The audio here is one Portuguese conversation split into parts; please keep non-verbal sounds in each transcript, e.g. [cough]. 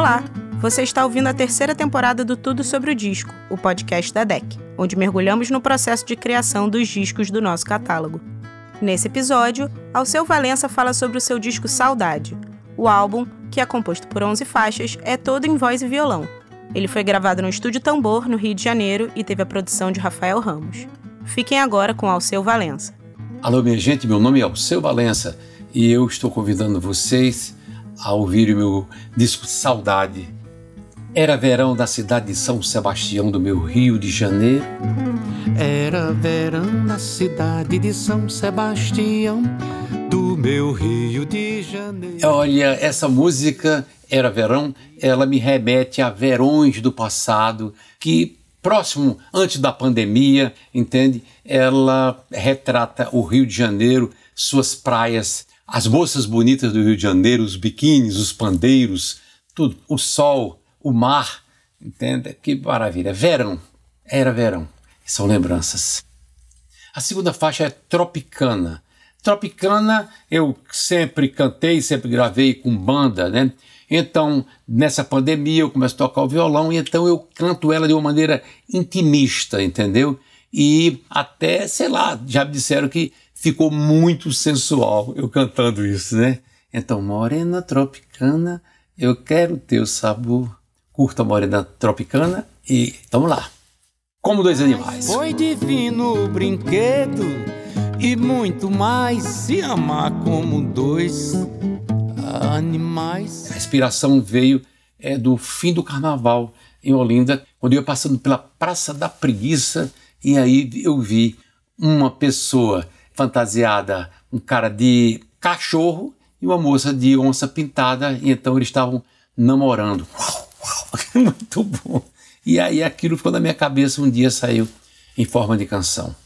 Olá! Você está ouvindo a terceira temporada do Tudo sobre o Disco, o podcast da DEC, onde mergulhamos no processo de criação dos discos do nosso catálogo. Nesse episódio, Alceu Valença fala sobre o seu disco Saudade. O álbum, que é composto por 11 faixas, é todo em voz e violão. Ele foi gravado no Estúdio Tambor, no Rio de Janeiro, e teve a produção de Rafael Ramos. Fiquem agora com Alceu Valença. Alô, minha gente, meu nome é Alceu Valença e eu estou convidando vocês a ouvir o meu disco Saudade. Era verão da cidade de São Sebastião do meu Rio de Janeiro. Era verão da cidade de São Sebastião do meu Rio de Janeiro. Olha, essa música Era Verão, ela me remete a verões do passado que próximo antes da pandemia, entende? Ela retrata o Rio de Janeiro, suas praias, as moças bonitas do Rio de Janeiro, os biquínis, os pandeiros, tudo, o sol, o mar, entende? Que maravilha. Verão, era verão. São lembranças. A segunda faixa é Tropicana. Tropicana eu sempre cantei, sempre gravei com banda, né? Então, nessa pandemia, eu começo a tocar o violão e então eu canto ela de uma maneira intimista, entendeu? E até, sei lá, já me disseram que ficou muito sensual eu cantando isso, né? Então, morena tropicana, eu quero teu sabor. Curta morena tropicana e vamos lá. Como dois animais. Foi divino o brinquedo e muito mais se amar como dois animais. A inspiração veio é, do fim do carnaval em Olinda, quando eu ia passando pela Praça da Preguiça e aí eu vi uma pessoa fantasiada, um cara de cachorro e uma moça de onça pintada, e então eles estavam namorando. Uau, uau, [laughs] muito bom. E aí aquilo ficou na minha cabeça, um dia saiu em forma de canção.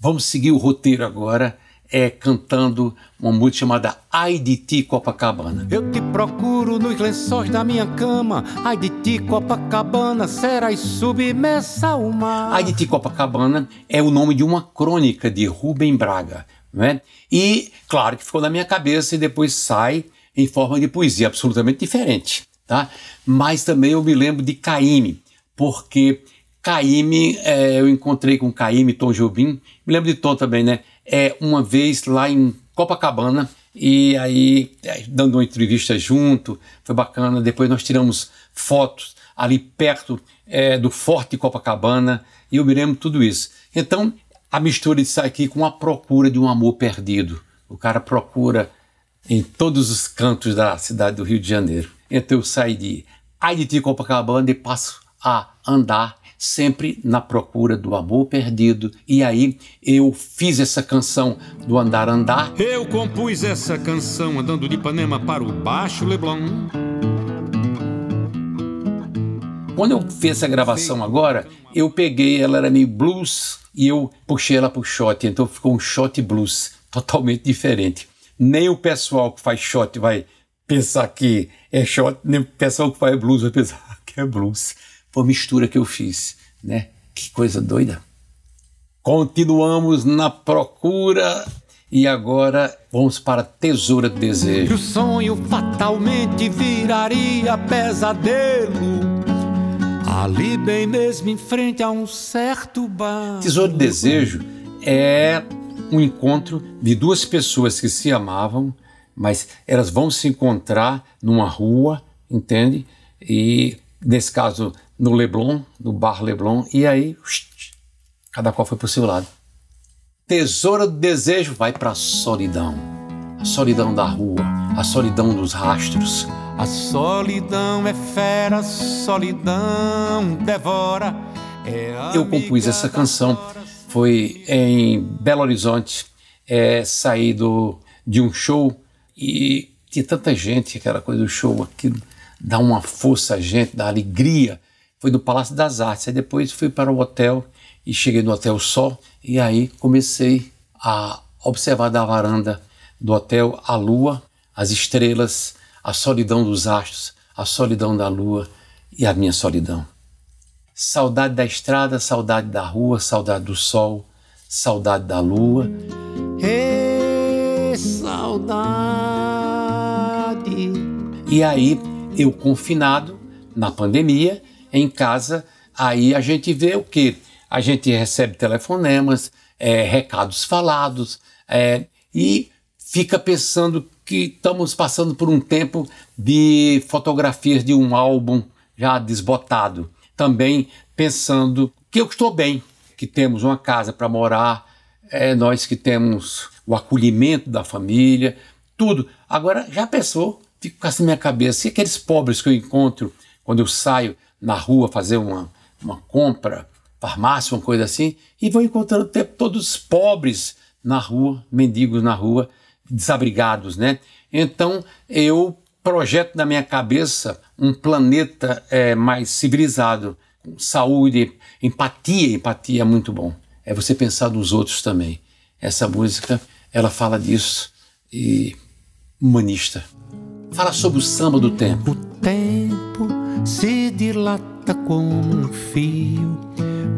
Vamos seguir o roteiro agora é, cantando uma música chamada Ai de Ti Copacabana. Eu te procuro nos lençóis da minha cama, ai de ti Copacabana, serás submersa ao mar. Ai de Ti Copacabana é o nome de uma crônica de Rubem Braga. Né? E claro que ficou na minha cabeça e depois sai em forma de poesia, absolutamente diferente. Tá? Mas também eu me lembro de Caíme, porque Caíme, é, eu encontrei com Caíme, Tom Jobim, me lembro de Tom também, né? É, uma vez lá em Copacabana e aí é, dando uma entrevista junto, foi bacana. Depois nós tiramos fotos ali perto é, do Forte Copacabana e eu me lembro tudo isso. Então a mistura sair aqui com a procura de um amor perdido. O cara procura em todos os cantos da cidade do Rio de Janeiro. Então eu saí de Haiti Copacabana e passo a andar sempre na procura do amor perdido. E aí eu fiz essa canção do Andar Andar. Eu compus essa canção andando de Ipanema para o Baixo Leblon. Quando eu fiz essa gravação agora, eu peguei, ela era meio blues, e eu puxei ela pro shot, então ficou um shot blues, totalmente diferente. Nem o pessoal que faz shot vai pensar que é shot, nem o pessoal que faz blues vai pensar [laughs] que é blues. A mistura que eu fiz, né? Que coisa doida. Continuamos na procura e agora vamos para Tesoura do Desejo. o sonho fatalmente viraria pesadelo. Ali bem mesmo em frente a um certo bar. Tesoura do Desejo é um encontro de duas pessoas que se amavam, mas elas vão se encontrar numa rua, entende? E nesse caso no Leblon, no bar Leblon, e aí cada qual foi para o seu lado. Tesoura do desejo vai para a solidão, a solidão da rua, a solidão dos rastros. A solidão é fera, solidão devora. É Eu compus essa canção, foi em Belo Horizonte, é, saído de um show e tinha tanta gente, aquela coisa do show, aquilo dá uma força a gente, dá alegria foi no Palácio das Artes. Aí depois fui para o hotel e cheguei no Hotel Sol e aí comecei a observar da varanda do hotel a lua, as estrelas, a solidão dos astros, a solidão da lua e a minha solidão. Saudade da estrada, saudade da rua, saudade do sol, saudade da lua. Saudade. E aí eu confinado na pandemia, em casa, aí a gente vê o que? A gente recebe telefonemas, é, recados falados é, e fica pensando que estamos passando por um tempo de fotografias de um álbum já desbotado. Também pensando que eu estou bem, que temos uma casa para morar, é, nós que temos o acolhimento da família, tudo. Agora, já pensou? Fico com na minha cabeça, e aqueles pobres que eu encontro quando eu saio na rua fazer uma, uma compra, farmácia, uma coisa assim, e vou encontrando o tempo todos pobres na rua, mendigos na rua, desabrigados, né? Então eu projeto na minha cabeça um planeta é, mais civilizado, com saúde, empatia, empatia é muito bom. É você pensar nos outros também. Essa música, ela fala disso e humanista. Fala sobre o samba do tempo. O tempo se dilata como um fio,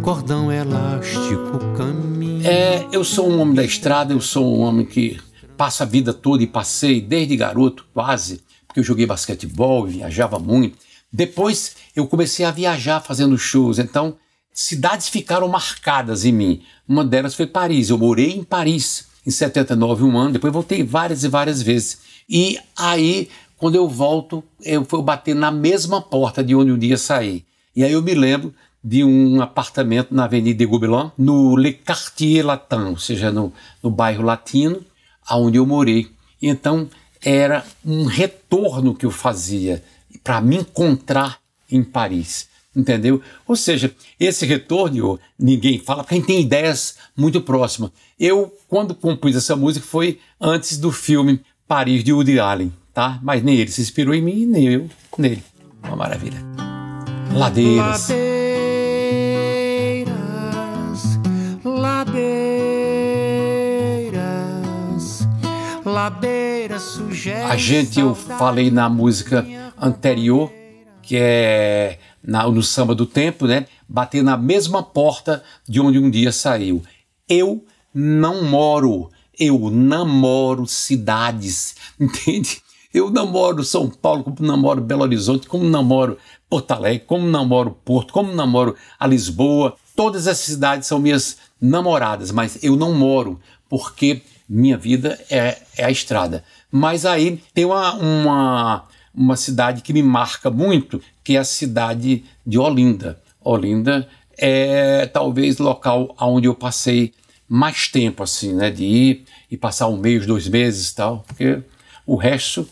cordão elástico caminho. É, eu sou um homem da estrada, eu sou um homem que passa a vida toda e passei desde garoto quase, porque eu joguei basquetebol, viajava muito. Depois eu comecei a viajar fazendo shows, então cidades ficaram marcadas em mim. Uma delas foi Paris. Eu morei em Paris em 79, um ano, depois voltei várias e várias vezes. E aí, quando eu volto, eu fui bater na mesma porta de onde um dia saí. E aí eu me lembro de um apartamento na Avenida de Gobelin, no Le Quartier Latin, ou seja, no, no bairro latino, aonde eu morei. Então era um retorno que eu fazia para me encontrar em Paris, entendeu? Ou seja, esse retorno ninguém fala gente tem ideias muito próximas. Eu, quando compus essa música, foi antes do filme Paris de Woody Allen, tá? Mas nem ele se inspirou em mim, nem eu nele. Uma maravilha. Ladeiras. ladeira sujeira. A gente, eu falei na música anterior, que é na, no samba do tempo, né? Bater na mesma porta de onde um dia saiu. Eu não moro, eu namoro cidades, [laughs] entende? Eu namoro São Paulo, como namoro Belo Horizonte, como namoro Porto Alegre, como namoro Porto, como namoro a Lisboa. Todas essas cidades são minhas namoradas, mas eu não moro, porque minha vida é, é a estrada. Mas aí tem uma, uma, uma cidade que me marca muito, que é a cidade de Olinda. Olinda é talvez local onde eu passei mais tempo, assim, né? De ir e passar um mês, dois meses e tal, porque o resto,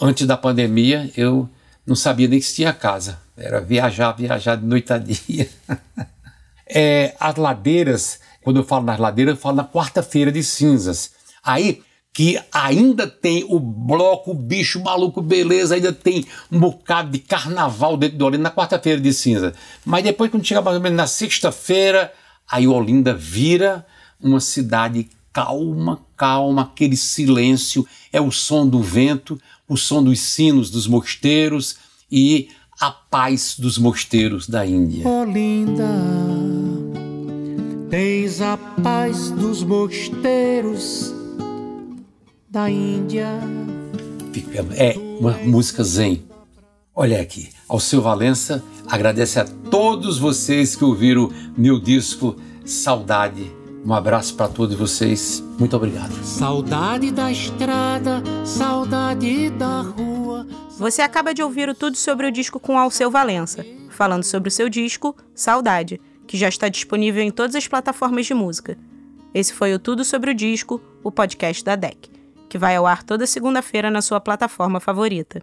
antes da pandemia, eu não sabia nem se tinha casa. Era viajar, viajar de noite a dia. [laughs] é, as ladeiras quando eu falo nas ladeiras, eu falo na quarta-feira de cinzas. Aí que ainda tem o bloco, o bicho maluco, beleza, ainda tem um bocado de carnaval dentro de Olinda na quarta-feira de cinza. Mas depois, quando chega mais ou menos na sexta-feira, aí Olinda vira uma cidade calma, calma, aquele silêncio, é o som do vento, o som dos sinos dos mosteiros e a paz dos mosteiros da Índia. Olinda Tens a paz dos mosteiros da Índia. É uma música zen. Olha aqui, ao seu Valença, agradece a todos vocês que ouviram meu disco Saudade. Um abraço para todos vocês. Muito obrigado. Saudade da estrada, saudade da rua. Você acaba de ouvir o Tudo sobre o disco com Alceu Valença, falando sobre o seu disco Saudade que já está disponível em todas as plataformas de música. Esse foi o Tudo sobre o Disco, o podcast da DEC, que vai ao ar toda segunda-feira na sua plataforma favorita.